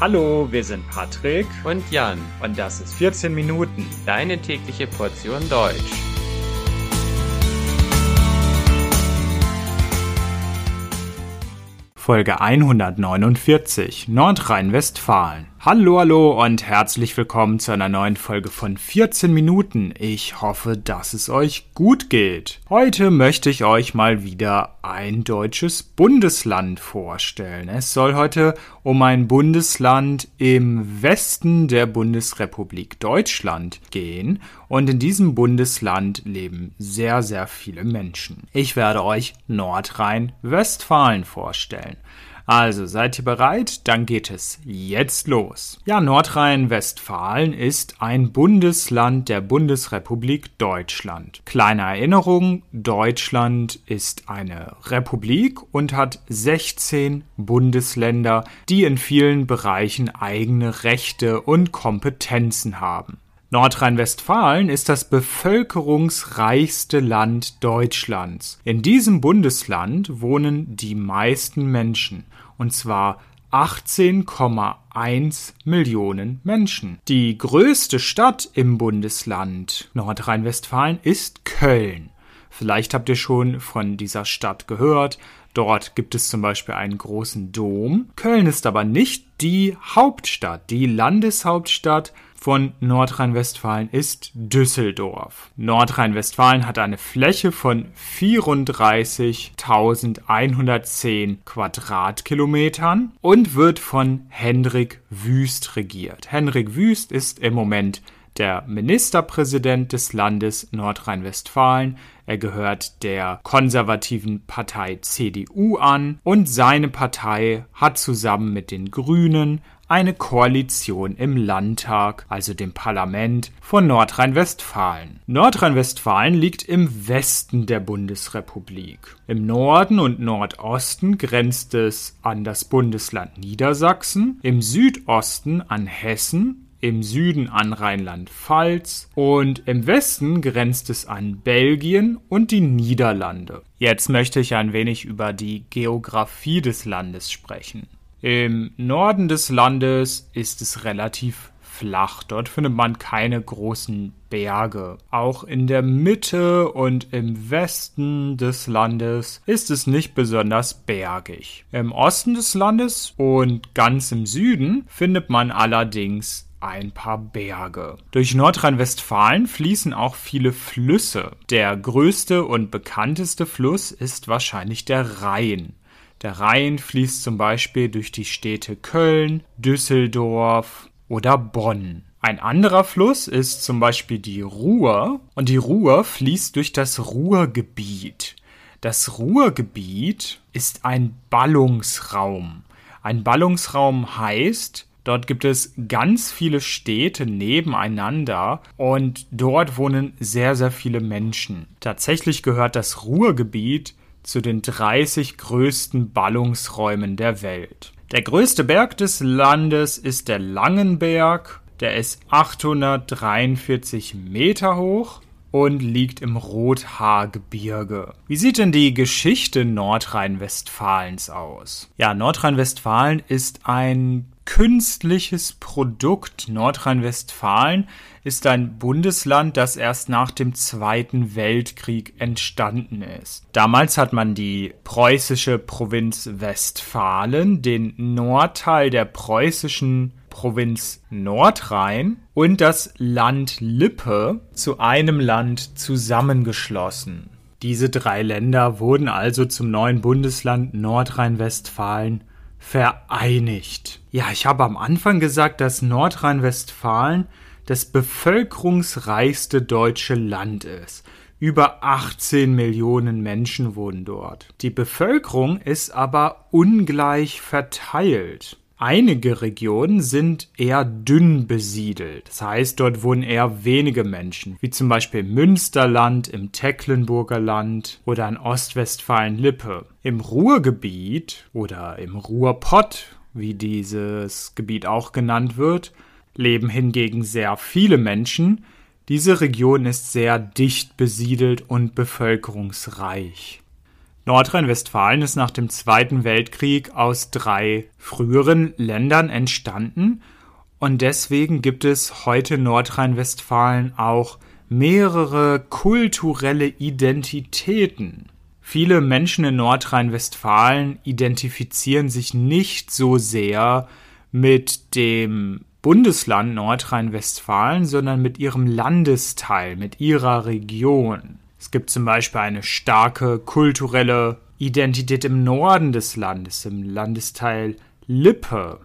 Hallo, wir sind Patrick. Und Jan. Und das ist 14 Minuten, deine tägliche Portion Deutsch. Folge 149 Nordrhein-Westfalen Hallo, hallo und herzlich willkommen zu einer neuen Folge von 14 Minuten. Ich hoffe, dass es euch gut geht. Heute möchte ich euch mal wieder ein deutsches Bundesland vorstellen. Es soll heute um ein Bundesland im Westen der Bundesrepublik Deutschland gehen und in diesem Bundesland leben sehr, sehr viele Menschen. Ich werde euch Nordrhein-Westfalen vorstellen. Also seid ihr bereit? Dann geht es jetzt los. Ja, Nordrhein-Westfalen ist ein Bundesland der Bundesrepublik Deutschland. Kleine Erinnerung, Deutschland ist eine Republik und hat 16 Bundesländer, die in vielen Bereichen eigene Rechte und Kompetenzen haben. Nordrhein-Westfalen ist das bevölkerungsreichste Land Deutschlands. In diesem Bundesland wohnen die meisten Menschen und zwar 18,1 Millionen Menschen. Die größte Stadt im Bundesland Nordrhein-Westfalen ist Köln. Vielleicht habt ihr schon von dieser Stadt gehört. Dort gibt es zum Beispiel einen großen Dom. Köln ist aber nicht die Hauptstadt. Die Landeshauptstadt von Nordrhein-Westfalen ist Düsseldorf. Nordrhein-Westfalen hat eine Fläche von 34.110 Quadratkilometern und wird von Hendrik Wüst regiert. Hendrik Wüst ist im Moment der Ministerpräsident des Landes Nordrhein-Westfalen. Er gehört der konservativen Partei CDU an und seine Partei hat zusammen mit den Grünen eine Koalition im Landtag, also dem Parlament von Nordrhein-Westfalen. Nordrhein-Westfalen liegt im Westen der Bundesrepublik. Im Norden und Nordosten grenzt es an das Bundesland Niedersachsen, im Südosten an Hessen im Süden an Rheinland-Pfalz und im Westen grenzt es an Belgien und die Niederlande. Jetzt möchte ich ein wenig über die Geografie des Landes sprechen. Im Norden des Landes ist es relativ flach. Dort findet man keine großen Berge. Auch in der Mitte und im Westen des Landes ist es nicht besonders bergig. Im Osten des Landes und ganz im Süden findet man allerdings ein paar Berge. Durch Nordrhein-Westfalen fließen auch viele Flüsse. Der größte und bekannteste Fluss ist wahrscheinlich der Rhein. Der Rhein fließt zum Beispiel durch die Städte Köln, Düsseldorf oder Bonn. Ein anderer Fluss ist zum Beispiel die Ruhr und die Ruhr fließt durch das Ruhrgebiet. Das Ruhrgebiet ist ein Ballungsraum. Ein Ballungsraum heißt, Dort gibt es ganz viele Städte nebeneinander und dort wohnen sehr, sehr viele Menschen. Tatsächlich gehört das Ruhrgebiet zu den 30 größten Ballungsräumen der Welt. Der größte Berg des Landes ist der Langenberg. Der ist 843 Meter hoch und liegt im Rothaargebirge. Wie sieht denn die Geschichte Nordrhein-Westfalens aus? Ja, Nordrhein-Westfalen ist ein künstliches Produkt. Nordrhein-Westfalen ist ein Bundesland, das erst nach dem Zweiten Weltkrieg entstanden ist. Damals hat man die preußische Provinz Westfalen, den Nordteil der preußischen Provinz Nordrhein und das Land Lippe zu einem Land zusammengeschlossen. Diese drei Länder wurden also zum neuen Bundesland Nordrhein-Westfalen vereinigt. Ja, ich habe am Anfang gesagt, dass Nordrhein-Westfalen das bevölkerungsreichste deutsche Land ist. Über 18 Millionen Menschen wohnen dort. Die Bevölkerung ist aber ungleich verteilt. Einige Regionen sind eher dünn besiedelt. Das heißt, dort wohnen eher wenige Menschen, wie zum Beispiel im Münsterland, im Tecklenburger Land oder in Ostwestfalen-Lippe. Im Ruhrgebiet oder im Ruhrpott, wie dieses Gebiet auch genannt wird, leben hingegen sehr viele Menschen. Diese Region ist sehr dicht besiedelt und bevölkerungsreich. Nordrhein-Westfalen ist nach dem Zweiten Weltkrieg aus drei früheren Ländern entstanden und deswegen gibt es heute Nordrhein-Westfalen auch mehrere kulturelle Identitäten. Viele Menschen in Nordrhein-Westfalen identifizieren sich nicht so sehr mit dem Bundesland Nordrhein-Westfalen, sondern mit ihrem Landesteil, mit ihrer Region. Es gibt zum Beispiel eine starke kulturelle Identität im Norden des Landes, im Landesteil Lippe.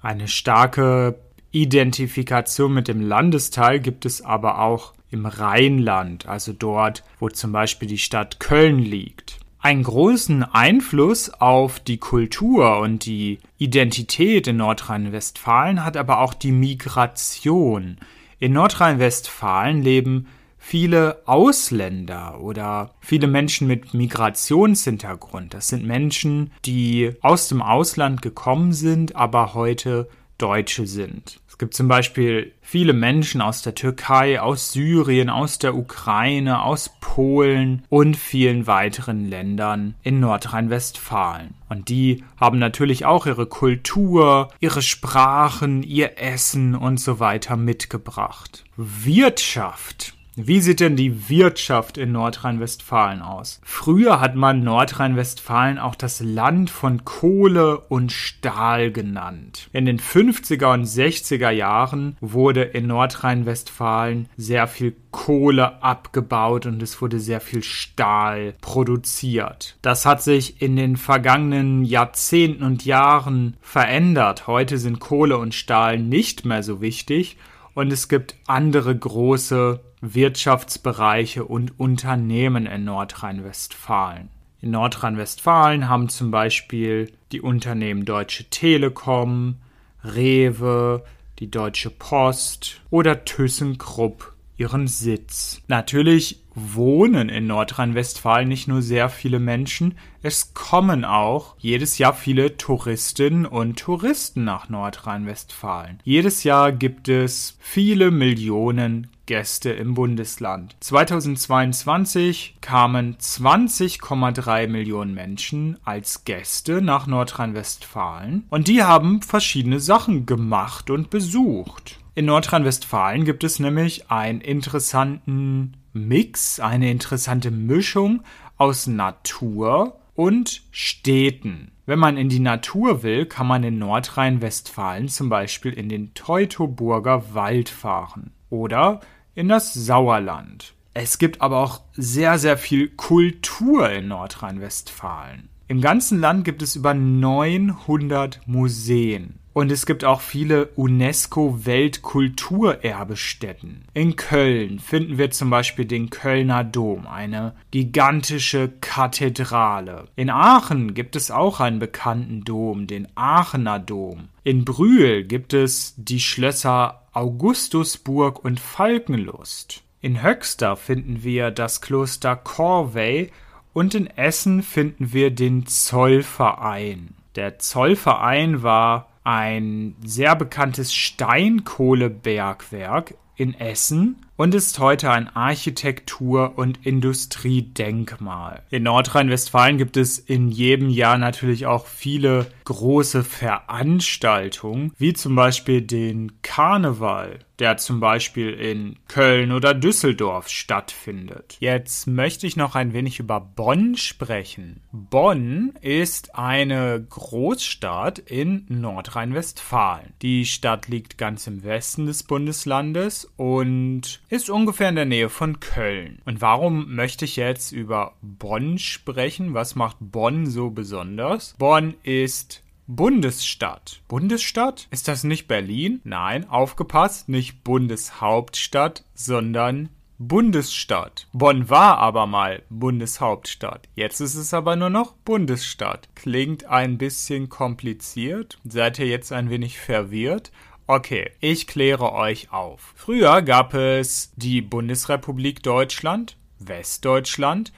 Eine starke Identifikation mit dem Landesteil gibt es aber auch im Rheinland, also dort, wo zum Beispiel die Stadt Köln liegt. Einen großen Einfluss auf die Kultur und die Identität in Nordrhein-Westfalen hat aber auch die Migration. In Nordrhein-Westfalen leben viele Ausländer oder viele Menschen mit Migrationshintergrund. Das sind Menschen, die aus dem Ausland gekommen sind, aber heute Deutsche sind. Es gibt zum Beispiel viele Menschen aus der Türkei, aus Syrien, aus der Ukraine, aus Polen und vielen weiteren Ländern in Nordrhein-Westfalen. Und die haben natürlich auch ihre Kultur, ihre Sprachen, ihr Essen und so weiter mitgebracht. Wirtschaft wie sieht denn die Wirtschaft in Nordrhein-Westfalen aus? Früher hat man Nordrhein-Westfalen auch das Land von Kohle und Stahl genannt. In den 50er und 60er Jahren wurde in Nordrhein-Westfalen sehr viel Kohle abgebaut und es wurde sehr viel Stahl produziert. Das hat sich in den vergangenen Jahrzehnten und Jahren verändert. Heute sind Kohle und Stahl nicht mehr so wichtig und es gibt andere große Wirtschaftsbereiche und Unternehmen in Nordrhein-Westfalen. In Nordrhein-Westfalen haben zum Beispiel die Unternehmen Deutsche Telekom, Rewe, die Deutsche Post oder ThyssenKrupp ihren Sitz. Natürlich wohnen in Nordrhein-Westfalen nicht nur sehr viele Menschen, es kommen auch jedes Jahr viele Touristinnen und Touristen nach Nordrhein-Westfalen. Jedes Jahr gibt es viele Millionen Gäste im Bundesland. 2022 kamen 20,3 Millionen Menschen als Gäste nach Nordrhein-Westfalen und die haben verschiedene Sachen gemacht und besucht. In Nordrhein-Westfalen gibt es nämlich einen interessanten Mix, eine interessante Mischung aus Natur und Städten. Wenn man in die Natur will, kann man in Nordrhein-Westfalen zum Beispiel in den Teutoburger Wald fahren oder in das Sauerland. Es gibt aber auch sehr, sehr viel Kultur in Nordrhein-Westfalen. Im ganzen Land gibt es über 900 Museen. Und es gibt auch viele UNESCO-Weltkulturerbestätten. In Köln finden wir zum Beispiel den Kölner Dom, eine gigantische Kathedrale. In Aachen gibt es auch einen bekannten Dom, den Aachener Dom. In Brühl gibt es die Schlösser Augustusburg und Falkenlust. In Höxter finden wir das Kloster Corvey und in Essen finden wir den Zollverein. Der Zollverein war ein sehr bekanntes Steinkohlebergwerk in Essen und ist heute ein Architektur- und Industriedenkmal. In Nordrhein-Westfalen gibt es in jedem Jahr natürlich auch viele große Veranstaltungen, wie zum Beispiel den Karneval, der zum Beispiel in Köln oder Düsseldorf stattfindet. Jetzt möchte ich noch ein wenig über Bonn sprechen. Bonn ist eine Großstadt in Nordrhein-Westfalen. Die Stadt liegt ganz im Westen des Bundeslandes und ist ungefähr in der Nähe von Köln. Und warum möchte ich jetzt über Bonn sprechen? Was macht Bonn so besonders? Bonn ist Bundesstadt. Bundesstadt? Ist das nicht Berlin? Nein, aufgepasst, nicht Bundeshauptstadt, sondern Bundesstadt. Bonn war aber mal Bundeshauptstadt. Jetzt ist es aber nur noch Bundesstadt. Klingt ein bisschen kompliziert. Seid ihr jetzt ein wenig verwirrt? Okay, ich kläre euch auf. Früher gab es die Bundesrepublik Deutschland, Westdeutschland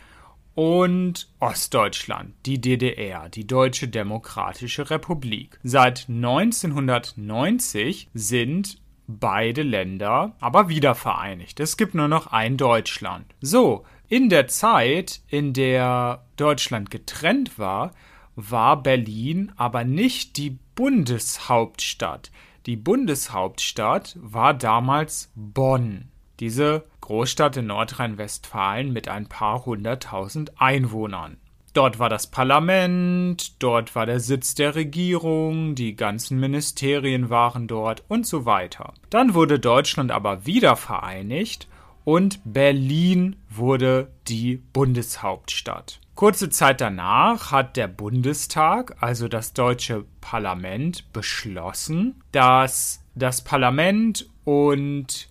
und Ostdeutschland, die DDR, die Deutsche Demokratische Republik. Seit 1990 sind beide Länder aber wieder vereinigt. Es gibt nur noch ein Deutschland. So, In der Zeit, in der Deutschland getrennt war, war Berlin aber nicht die Bundeshauptstadt. Die Bundeshauptstadt war damals Bonn. Diese Großstadt in Nordrhein-Westfalen mit ein paar hunderttausend Einwohnern. Dort war das Parlament, dort war der Sitz der Regierung, die ganzen Ministerien waren dort und so weiter. Dann wurde Deutschland aber wieder vereinigt und Berlin wurde die Bundeshauptstadt. Kurze Zeit danach hat der Bundestag, also das deutsche Parlament, beschlossen, dass das Parlament und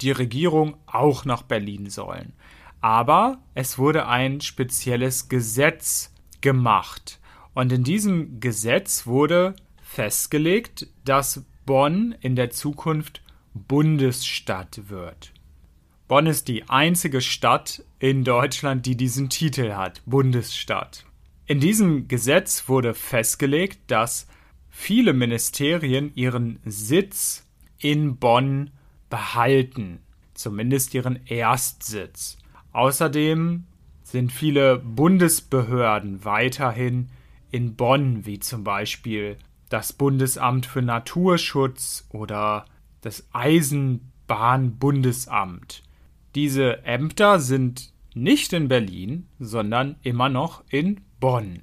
die Regierung auch nach Berlin sollen. Aber es wurde ein spezielles Gesetz gemacht. Und in diesem Gesetz wurde festgelegt, dass Bonn in der Zukunft Bundesstadt wird. Bonn ist die einzige Stadt in Deutschland, die diesen Titel hat, Bundesstadt. In diesem Gesetz wurde festgelegt, dass viele Ministerien ihren Sitz in Bonn behalten, zumindest ihren Erstsitz. Außerdem sind viele Bundesbehörden weiterhin in Bonn, wie zum Beispiel das Bundesamt für Naturschutz oder das Eisenbahnbundesamt. Diese Ämter sind nicht in Berlin, sondern immer noch in Bonn.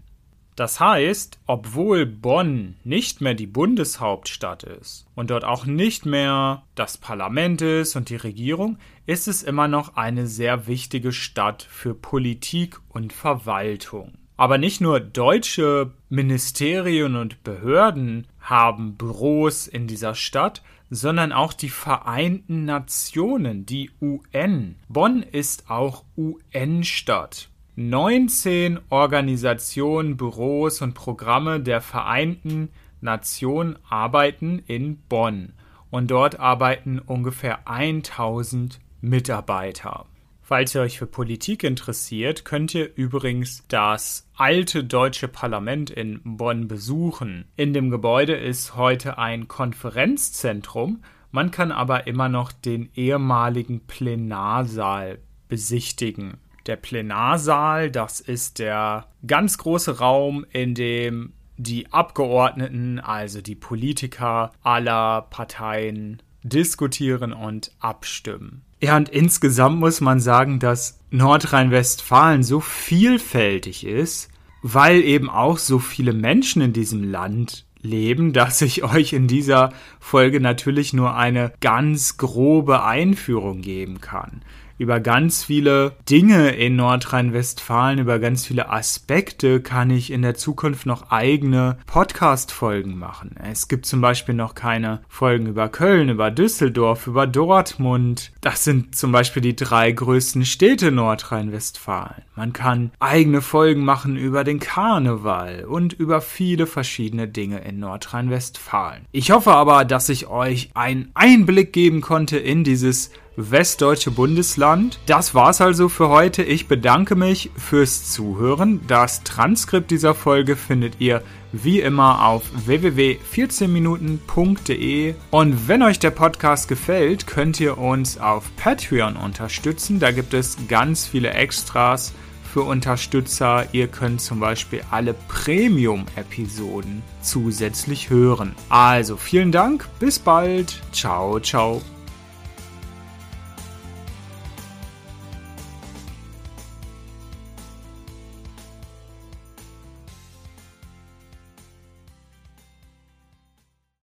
Das heißt, obwohl Bonn nicht mehr die Bundeshauptstadt ist und dort auch nicht mehr das Parlament ist und die Regierung, ist es immer noch eine sehr wichtige Stadt für Politik und Verwaltung. Aber nicht nur deutsche Ministerien und Behörden haben Büros in dieser Stadt, sondern auch die Vereinten Nationen, die UN. Bonn ist auch UN-Stadt. 19 Organisationen, Büros und Programme der Vereinten Nationen arbeiten in Bonn und dort arbeiten ungefähr 1000 Mitarbeiter. Falls ihr euch für Politik interessiert, könnt ihr übrigens das alte deutsche Parlament in Bonn besuchen. In dem Gebäude ist heute ein Konferenzzentrum, man kann aber immer noch den ehemaligen Plenarsaal besichtigen. Der Plenarsaal, das ist der ganz große Raum, in dem die Abgeordneten, also die Politiker aller Parteien, diskutieren und abstimmen. Ja, und insgesamt muss man sagen, dass Nordrhein-Westfalen so vielfältig ist, weil eben auch so viele Menschen in diesem Land leben, dass ich euch in dieser Folge natürlich nur eine ganz grobe Einführung geben kann über ganz viele Dinge in Nordrhein-Westfalen, über ganz viele Aspekte kann ich in der Zukunft noch eigene Podcast-Folgen machen. Es gibt zum Beispiel noch keine Folgen über Köln, über Düsseldorf, über Dortmund. Das sind zum Beispiel die drei größten Städte Nordrhein-Westfalen. Man kann eigene Folgen machen über den Karneval und über viele verschiedene Dinge in Nordrhein-Westfalen. Ich hoffe aber, dass ich euch einen Einblick geben konnte in dieses westdeutsche Bundesland. Das war's also für heute. Ich bedanke mich fürs Zuhören. Das Transkript dieser Folge findet ihr wie immer auf www.14minuten.de. Und wenn euch der Podcast gefällt, könnt ihr uns auf Patreon unterstützen. Da gibt es ganz viele Extras für Unterstützer. Ihr könnt zum Beispiel alle Premium-Episoden zusätzlich hören. Also vielen Dank, bis bald. Ciao, ciao.